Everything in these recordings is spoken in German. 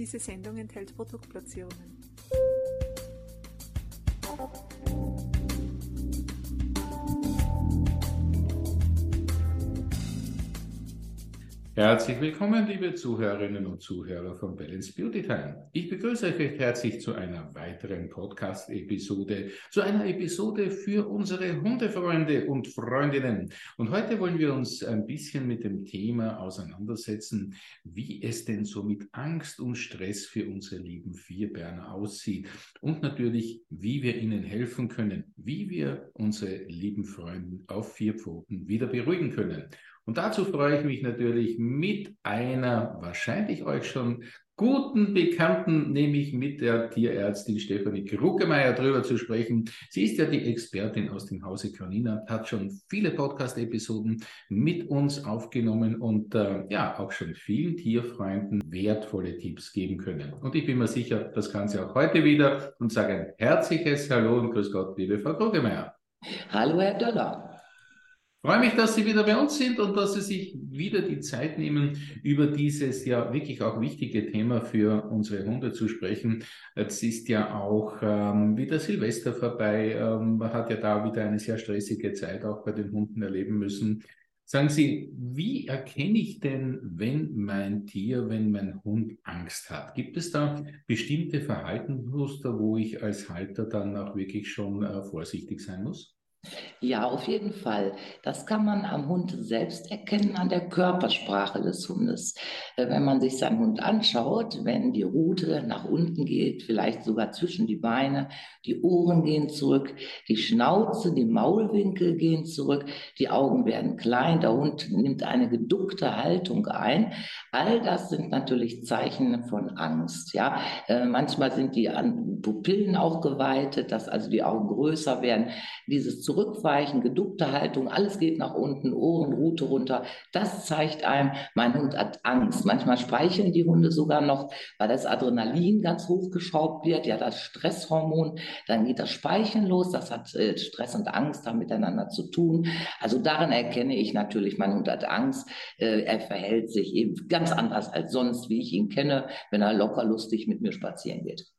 Diese Sendung enthält Produktplatzierungen. Herzlich willkommen, liebe Zuhörerinnen und Zuhörer von Balance Beauty Time. Ich begrüße euch recht herzlich zu einer weiteren Podcast-Episode, zu einer Episode für unsere Hundefreunde und Freundinnen. Und heute wollen wir uns ein bisschen mit dem Thema auseinandersetzen, wie es denn so mit Angst und Stress für unsere lieben Vierberner aussieht und natürlich, wie wir ihnen helfen können, wie wir unsere lieben Freunde auf vier Pfoten wieder beruhigen können. Und dazu freue ich mich natürlich mit einer wahrscheinlich euch schon guten Bekannten, nämlich mit der Tierärztin Stefanie Kruckemeyer drüber zu sprechen. Sie ist ja die Expertin aus dem Hause Körnina, hat schon viele Podcast-Episoden mit uns aufgenommen und äh, ja, auch schon vielen Tierfreunden wertvolle Tipps geben können. Und ich bin mir sicher, das kann sie auch heute wieder und sage ein herzliches Hallo und Grüß Gott, liebe Frau Kruckemeyer. Hallo, Herr Döller freue mich, dass Sie wieder bei uns sind und dass Sie sich wieder die Zeit nehmen, über dieses ja wirklich auch wichtige Thema für unsere Hunde zu sprechen. Jetzt ist ja auch ähm, wieder Silvester vorbei. Ähm, man hat ja da wieder eine sehr stressige Zeit auch bei den Hunden erleben müssen. Sagen Sie, wie erkenne ich denn, wenn mein Tier, wenn mein Hund Angst hat? Gibt es da bestimmte Verhaltensmuster, wo ich als Halter dann auch wirklich schon äh, vorsichtig sein muss? Ja, auf jeden Fall. Das kann man am Hund selbst erkennen, an der Körpersprache des Hundes. Äh, wenn man sich seinen Hund anschaut, wenn die Rute nach unten geht, vielleicht sogar zwischen die Beine, die Ohren gehen zurück, die Schnauze, die Maulwinkel gehen zurück, die Augen werden klein, der Hund nimmt eine geduckte Haltung ein. All das sind natürlich Zeichen von Angst. Ja, äh, manchmal sind die Pupillen auch geweitet, dass also die Augen größer werden. Dieses Zurückweichen, geduckte Haltung, alles geht nach unten, Ohren, Rute runter. Das zeigt einem, mein Hund hat Angst. Manchmal speicheln die Hunde sogar noch, weil das Adrenalin ganz hochgeschraubt wird, ja, das Stresshormon. Dann geht das Speicheln los. Das hat äh, Stress und Angst da miteinander zu tun. Also daran erkenne ich natürlich, mein Hund hat Angst. Äh, er verhält sich eben ganz anders als sonst, wie ich ihn kenne, wenn er locker lustig mit mir spazieren geht.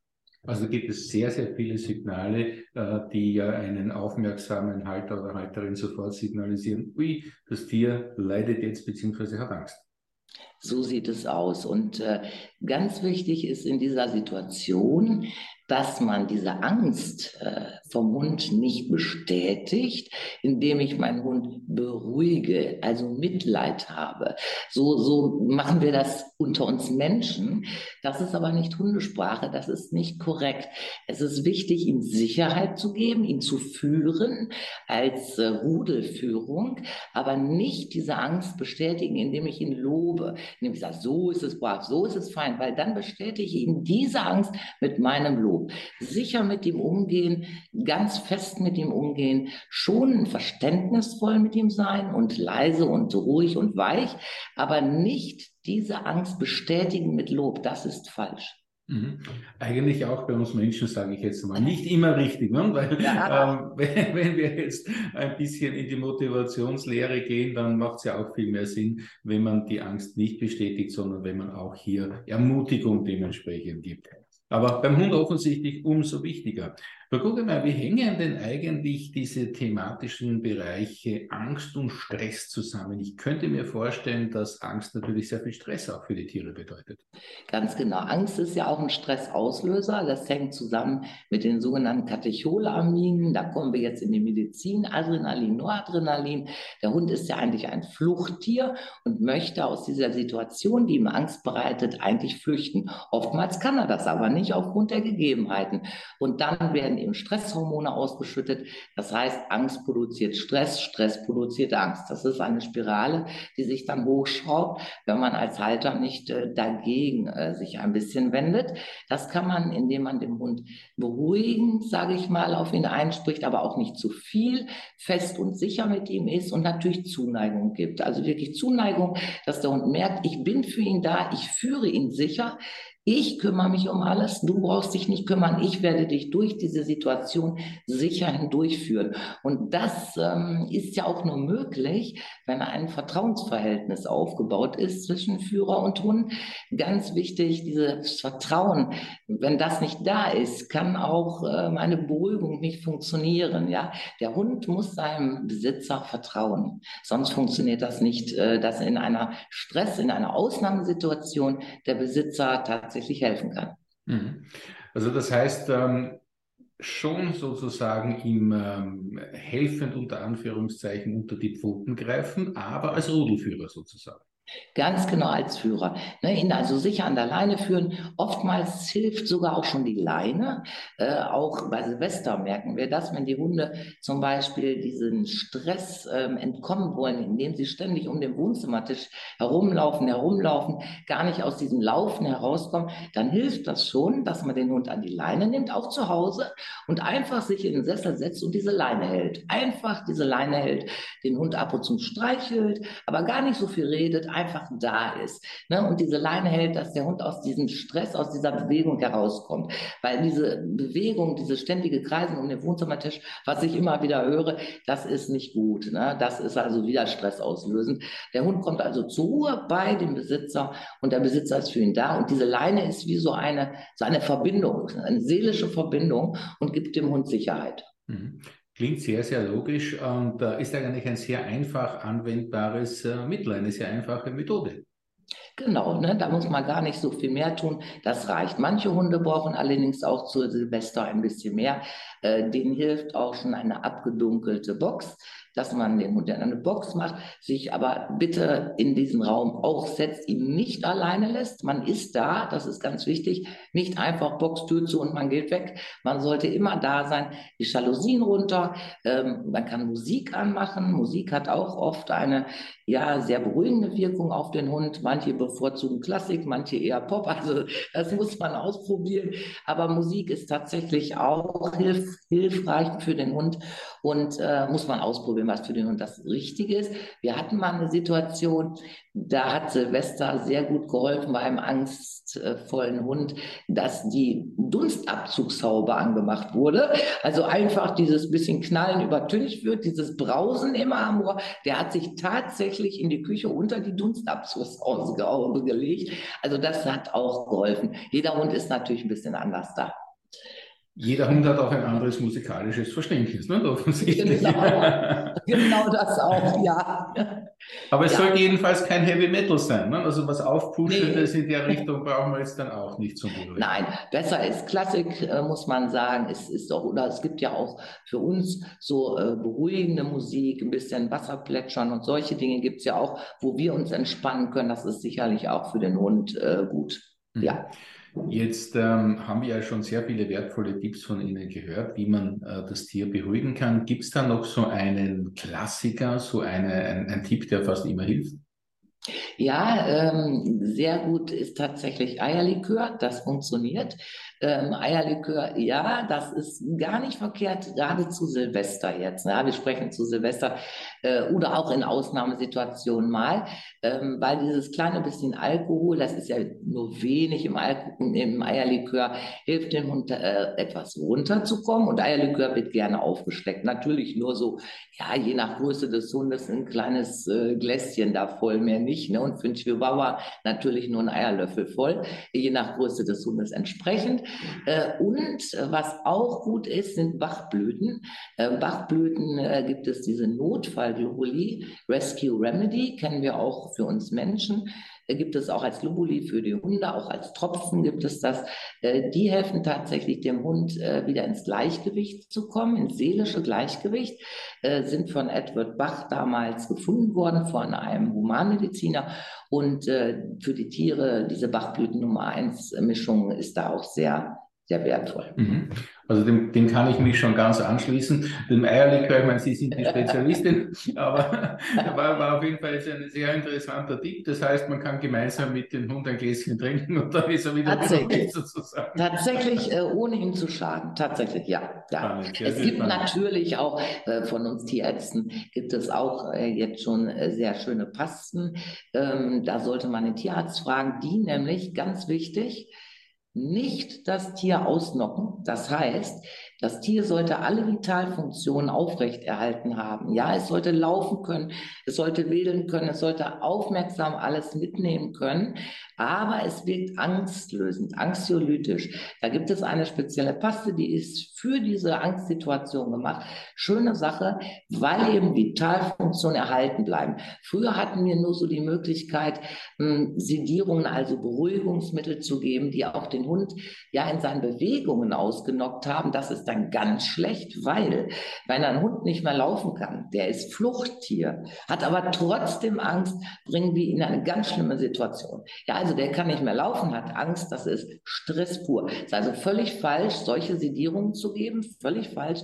Also gibt es sehr, sehr viele Signale, äh, die ja einen aufmerksamen Halter oder Halterin sofort signalisieren, ui, das Tier leidet jetzt beziehungsweise hat Angst. So sieht es aus. Und äh, ganz wichtig ist in dieser Situation, dass man diese Angst äh, vom Hund nicht bestätigt, indem ich meinen Hund beruhige, also Mitleid habe. So, so machen wir das unter uns Menschen. Das ist aber nicht Hundesprache, das ist nicht korrekt. Es ist wichtig, ihm Sicherheit zu geben, ihn zu führen als äh, Rudelführung, aber nicht diese Angst bestätigen, indem ich ihn lobe, indem ich sage, so ist es brav, so ist es fein, weil dann bestätige ich ihm diese Angst mit meinem Lob sicher mit ihm umgehen, ganz fest mit ihm umgehen, schon verständnisvoll mit ihm sein und leise und ruhig und weich, aber nicht diese Angst bestätigen mit Lob. Das ist falsch. Mhm. Eigentlich auch bei uns Menschen, sage ich jetzt mal, nicht immer richtig, ne? weil ja. ähm, wenn, wenn, wir jetzt ein bisschen in die Motivationslehre gehen, dann macht es ja auch viel mehr Sinn, wenn man die Angst nicht bestätigt, sondern wenn man auch hier Ermutigung dementsprechend gibt. Aber beim Hund offensichtlich umso wichtiger. Frau Guggenmeier, wie hängen denn eigentlich diese thematischen Bereiche Angst und Stress zusammen? Ich könnte mir vorstellen, dass Angst natürlich sehr viel Stress auch für die Tiere bedeutet. Ganz genau. Angst ist ja auch ein Stressauslöser. Das hängt zusammen mit den sogenannten Katecholaminen. Da kommen wir jetzt in die Medizin. Adrenalin, Noradrenalin. Der Hund ist ja eigentlich ein Fluchttier und möchte aus dieser Situation, die ihm Angst bereitet, eigentlich flüchten. Oftmals kann er das aber nicht aufgrund der Gegebenheiten. Und dann werden eben Stresshormone ausgeschüttet. Das heißt, Angst produziert Stress, Stress produziert Angst. Das ist eine Spirale, die sich dann hochschraubt, wenn man als Halter nicht äh, dagegen äh, sich ein bisschen wendet. Das kann man, indem man den Hund beruhigen, sage ich mal, auf ihn einspricht, aber auch nicht zu viel, fest und sicher mit ihm ist und natürlich Zuneigung gibt. Also wirklich Zuneigung, dass der Hund merkt, ich bin für ihn da, ich führe ihn sicher. Ich kümmere mich um alles, du brauchst dich nicht kümmern, ich werde dich durch diese Situation sicher hindurchführen. Und das ähm, ist ja auch nur möglich, wenn ein Vertrauensverhältnis aufgebaut ist zwischen Führer und Hund. Ganz wichtig, dieses Vertrauen. Wenn das nicht da ist, kann auch äh, eine Beruhigung nicht funktionieren. Ja, der Hund muss seinem Besitzer vertrauen, sonst funktioniert das nicht, äh, dass in einer Stress, in einer Ausnahmesituation der Besitzer tatsächlich tatsächlich helfen kann. Mhm. Also das heißt, ähm, schon sozusagen ihm ähm, helfend unter Anführungszeichen unter die Pfoten greifen, aber als Rudelführer sozusagen. Ganz genau als Führer. Ne, ihn also sicher an der Leine führen. Oftmals hilft sogar auch schon die Leine. Äh, auch bei Silvester merken wir das, wenn die Hunde zum Beispiel diesen Stress ähm, entkommen wollen, indem sie ständig um den Wohnzimmertisch herumlaufen, herumlaufen, gar nicht aus diesem Laufen herauskommen, dann hilft das schon, dass man den Hund an die Leine nimmt, auch zu Hause, und einfach sich in den Sessel setzt und diese Leine hält. Einfach diese Leine hält, den Hund ab und zu streichelt, aber gar nicht so viel redet, einfach da ist. Ne? Und diese Leine hält, dass der Hund aus diesem Stress, aus dieser Bewegung herauskommt. Weil diese Bewegung, diese ständige Kreisen um den Wohnzimmertisch, was ich immer wieder höre, das ist nicht gut. Ne? Das ist also wieder Stress auslösend. Der Hund kommt also zur Ruhe bei dem Besitzer und der Besitzer ist für ihn da. Und diese Leine ist wie so eine, so eine Verbindung, eine seelische Verbindung und gibt dem Hund Sicherheit. Mhm. Klingt sehr, sehr logisch und äh, ist eigentlich ein sehr einfach anwendbares äh, Mittel, eine sehr einfache Methode. Genau, ne, da muss man gar nicht so viel mehr tun. Das reicht. Manche Hunde brauchen allerdings auch zu Silvester ein bisschen mehr. Äh, denen hilft auch schon eine abgedunkelte Box dass man den Hund in eine Box macht, sich aber bitte in diesen Raum auch setzt, ihn nicht alleine lässt. Man ist da, das ist ganz wichtig, nicht einfach Boxtür zu und man geht weg. Man sollte immer da sein, die Jalousien runter, ähm, man kann Musik anmachen. Musik hat auch oft eine ja sehr beruhigende Wirkung auf den Hund. Manche bevorzugen Klassik, manche eher Pop. Also das muss man ausprobieren. Aber Musik ist tatsächlich auch hilf hilfreich für den Hund und äh, muss man ausprobieren, was für den Hund das Richtige ist. Wir hatten mal eine Situation, da hat Silvester sehr gut geholfen bei einem angstvollen Hund, dass die Dunstabzugshaube angemacht wurde. Also einfach dieses bisschen Knallen übertüncht wird, dieses Brausen im Amor. Der hat sich tatsächlich in die Küche unter die Dunstabzugshaube gelegt. Also das hat auch geholfen. Jeder Hund ist natürlich ein bisschen anders da. Jeder Hund hat auch ein anderes musikalisches Verständnis, ne? offensichtlich. Genau, genau das auch, ja. Aber es ja. sollte jedenfalls kein Heavy Metal sein. Ne? Also was Aufpuschendes nee. in der Richtung brauchen wir jetzt dann auch nicht zum Beruhigen. Nein, besser ist Klassik, äh, muss man sagen. Es ist auch, oder es gibt ja auch für uns so äh, beruhigende Musik, ein bisschen Wasserplätschern und solche Dinge gibt es ja auch, wo wir uns entspannen können. Das ist sicherlich auch für den Hund äh, gut. Mhm. Ja. Jetzt ähm, haben wir ja schon sehr viele wertvolle Tipps von Ihnen gehört, wie man äh, das Tier beruhigen kann. Gibt es da noch so einen Klassiker, so eine, ein, ein Tipp, der fast immer hilft? Ja, ähm, sehr gut ist tatsächlich Eierlikör, das funktioniert. Ähm, Eierlikör, ja, das ist gar nicht verkehrt, gerade zu Silvester jetzt. Ja, wir sprechen zu Silvester äh, oder auch in Ausnahmesituationen mal, ähm, weil dieses kleine bisschen Alkohol, das ist ja nur wenig im, Alkohol, im Eierlikör, hilft dem Hund äh, etwas runterzukommen und Eierlikör wird gerne aufgesteckt. Natürlich nur so, ja, je nach Größe des Hundes ein kleines äh, Gläschen da voll, mehr nicht. Ne? Und für einen Chihuahua natürlich nur ein Eierlöffel voll, je nach Größe des Hundes entsprechend. Äh, und äh, was auch gut ist, sind Bachblüten. Äh, Bachblüten gibt es diese Notfallglobuli, Rescue Remedy, kennen wir auch für uns Menschen gibt es auch als Lubuli für die Hunde, auch als Tropfen gibt es das. Die helfen tatsächlich dem Hund wieder ins Gleichgewicht zu kommen, ins seelische Gleichgewicht, sind von Edward Bach damals gefunden worden, von einem Humanmediziner. Und für die Tiere, diese Bachblüten Nummer 1 Mischung ist da auch sehr sehr wertvoll. Mhm. Also dem, dem kann ich mich schon ganz anschließen. Dem Eierlikör, ich meine, Sie sind die Spezialistin, aber war, war auf jeden Fall jetzt ein sehr interessanter Tipp. Das heißt, man kann gemeinsam mit dem Hund ein Gläschen trinken und dann ist er wieder Tatsächlich, sozusagen. Tatsächlich, äh, ohne schaden. Tatsächlich, ja. ja. es gibt spannend. natürlich auch äh, von uns Tierärzten, gibt es auch äh, jetzt schon äh, sehr schöne Pasten. Ähm, da sollte man den Tierarzt fragen, die nämlich, ganz wichtig, nicht das Tier ausnocken. Das heißt, das Tier sollte alle Vitalfunktionen aufrechterhalten haben. Ja, es sollte laufen können, es sollte wedeln können, es sollte aufmerksam alles mitnehmen können, aber es wirkt angstlösend, anxiolytisch. Da gibt es eine spezielle Paste, die ist für diese Angstsituation gemacht. Schöne Sache, weil eben Vitalfunktionen erhalten bleiben. Früher hatten wir nur so die Möglichkeit, hm, Sedierungen, also Beruhigungsmittel zu geben, die auch den Hund ja in seinen Bewegungen ausgenockt haben. Das ist dann ganz schlecht, weil wenn ein Hund nicht mehr laufen kann, der ist Fluchttier, hat aber trotzdem Angst, bringen wir ihn in eine ganz schlimme Situation. Ja, also der kann nicht mehr laufen, hat Angst, das ist Stress pur. Es ist also völlig falsch, solche Sedierungen zu geben, völlig falsch.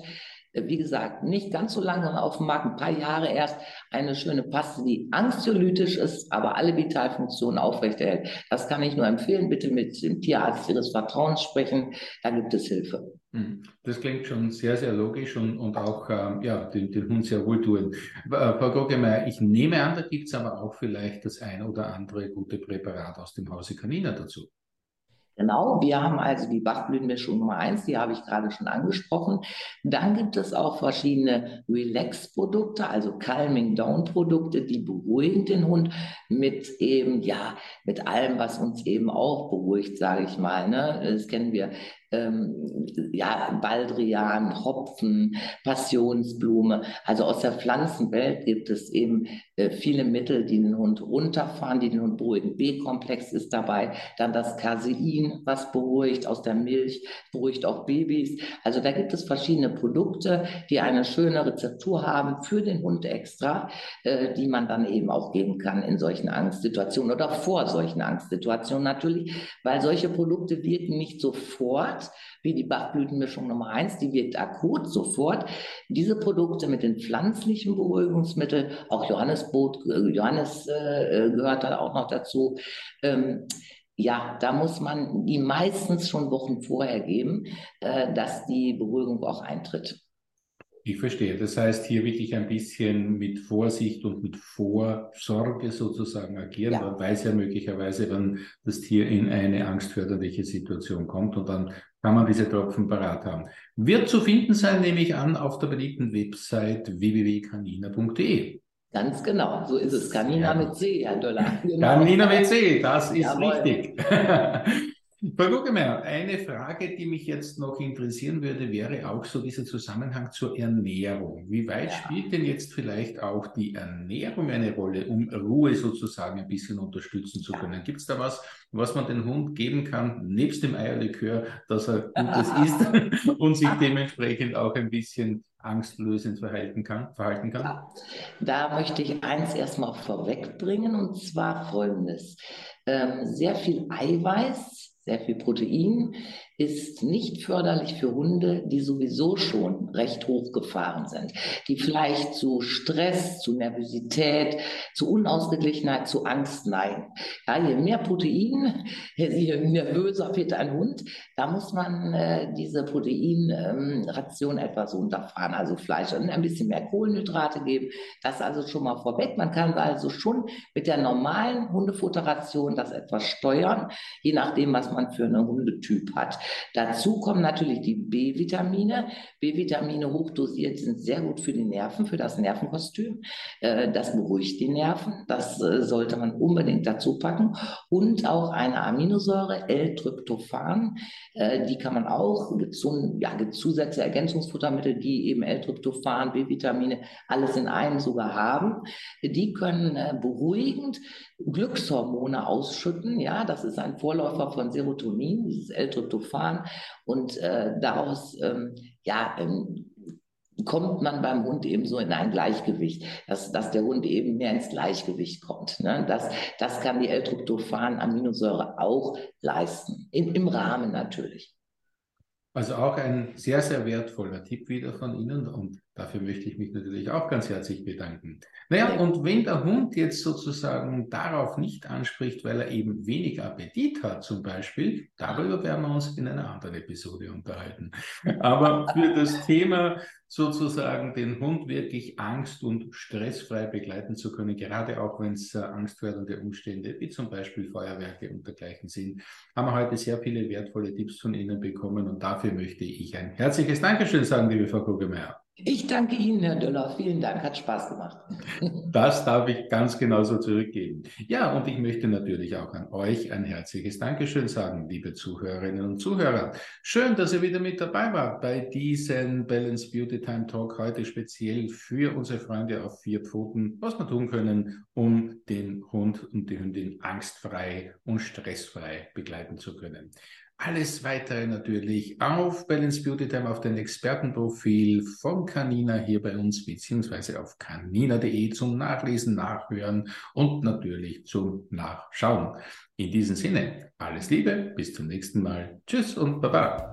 Äh, wie gesagt, nicht ganz so lange auf dem Markt, ein paar Jahre erst, eine schöne Paste, die anxiolytisch ist, aber alle Vitalfunktionen aufrechterhält. Das kann ich nur empfehlen. Bitte mit dem Tierarzt Ihres Vertrauens sprechen. Da gibt es Hilfe. Hm. Das klingt schon sehr, sehr logisch und, und auch ähm, ja, den, den Hund sehr wohltuend. Äh, Frau Goggemeier, ich nehme an, da gibt es aber auch vielleicht das ein oder andere gute Präparat aus dem Hause Canina dazu. Genau, wir haben also die Bachblütenmischung Nummer eins, die habe ich gerade schon angesprochen. Dann gibt es auch verschiedene Relax-Produkte, also Calming Down-Produkte, die beruhigen den Hund mit eben, ja, mit allem, was uns eben auch beruhigt, sage ich mal. Ne? Das kennen wir ähm, ja, Baldrian, Hopfen, Passionsblume. Also aus der Pflanzenwelt gibt es eben äh, viele Mittel, die den Hund runterfahren, die den Hund beruhigen. B-Komplex ist dabei, dann das Casein, was beruhigt aus der Milch, beruhigt auch Babys. Also da gibt es verschiedene Produkte, die eine schöne Rezeptur haben für den Hund extra, äh, die man dann eben auch geben kann in solchen Angstsituationen oder vor solchen Angstsituationen natürlich, weil solche Produkte wirken nicht sofort, hat, wie die Bachblütenmischung Nummer eins, die wirkt akut sofort. Diese Produkte mit den pflanzlichen Beruhigungsmitteln, auch Johannesbrot, äh, Johannes äh, gehört da auch noch dazu. Ähm, ja, da muss man die meistens schon Wochen vorher geben, äh, dass die Beruhigung auch eintritt. Ich verstehe. Das heißt, hier wirklich ein bisschen mit Vorsicht und mit Vorsorge sozusagen agieren. Ja. Man weiß ja möglicherweise, wann das Tier in eine angstförderliche Situation kommt und dann kann man diese Tropfen parat haben. Wird zu finden sein, nehme ich an, auf der beliebten Website www.canina.de. Ganz genau, so ist es. Canina ja. mit C, Herr Döller. Genau. Canina mit C, das ist Jawohl. richtig. Frau Guggemeyer, eine Frage, die mich jetzt noch interessieren würde, wäre auch so dieser Zusammenhang zur Ernährung. Wie weit ja. spielt denn jetzt vielleicht auch die Ernährung eine Rolle, um Ruhe sozusagen ein bisschen unterstützen zu können? Gibt es da was, was man den Hund geben kann, nebst dem Eierlikör, dass er Gutes isst und sich dementsprechend auch ein bisschen angstlösend verhalten kann, verhalten kann? Ja. Da möchte ich eins erstmal vorwegbringen und zwar folgendes. Ähm, sehr viel Eiweiß sehr viel Protein, ist nicht förderlich für Hunde, die sowieso schon recht hochgefahren sind, die vielleicht zu Stress, zu Nervosität, zu Unausgeglichenheit, zu Angst neigen. Ja, je mehr Protein, je nervöser wird ein Hund, da muss man äh, diese Proteinration ähm, etwas runterfahren, also Fleisch und ein bisschen mehr Kohlenhydrate geben. Das also schon mal vorweg. Man kann also schon mit der normalen Hundefutteration das etwas steuern, je nachdem, was man für einen Hundetyp hat. Dazu kommen natürlich die B-Vitamine. B-Vitamine hochdosiert sind sehr gut für die Nerven, für das Nervenkostüm. Äh, das beruhigt die Nerven. Das äh, sollte man unbedingt dazu packen. Und auch eine Aminosäure, L-Tryptophan. Äh, die kann man auch, ja, Zusätze, Ergänzungsfuttermittel, die eben L-Tryptophan, B-Vitamine, alles in einem sogar haben. Die können beruhigend Glückshormone ausschütten. Ja, das ist ein Vorläufer von Serotonin, dieses L-Tryptophan. Und äh, daraus, ähm, ja, ähm, kommt man beim Hund eben so in ein Gleichgewicht, dass, dass der Hund eben mehr ins Gleichgewicht kommt. Ne? Das, das kann die L-Tryptophan-Aminosäure auch leisten, in, im Rahmen natürlich. Also auch ein sehr, sehr wertvoller Tipp wieder von Ihnen und Dafür möchte ich mich natürlich auch ganz herzlich bedanken. Naja, und wenn der Hund jetzt sozusagen darauf nicht anspricht, weil er eben wenig Appetit hat zum Beispiel, darüber werden wir uns in einer anderen Episode unterhalten. Aber für das Thema sozusagen den Hund wirklich angst- und stressfrei begleiten zu können, gerade auch wenn es äh, angstwerdende Umstände wie zum Beispiel Feuerwerke und dergleichen sind, haben wir heute sehr viele wertvolle Tipps von Ihnen bekommen und dafür möchte ich ein herzliches Dankeschön sagen, liebe Frau Kugelmeier. Ich danke Ihnen, Herr Döller. Vielen Dank, hat Spaß gemacht. Das darf ich ganz genauso zurückgeben. Ja, und ich möchte natürlich auch an euch ein herzliches Dankeschön sagen, liebe Zuhörerinnen und Zuhörer. Schön, dass ihr wieder mit dabei wart bei diesem Balance Beauty Time Talk heute speziell für unsere Freunde auf vier Pfoten, was wir tun können, um den Hund und die Hündin angstfrei und stressfrei begleiten zu können. Alles weitere natürlich auf Balance Beauty Time, auf den Expertenprofil von Canina hier bei uns, beziehungsweise auf canina.de zum Nachlesen, Nachhören und natürlich zum Nachschauen. In diesem Sinne, alles Liebe, bis zum nächsten Mal. Tschüss und Baba.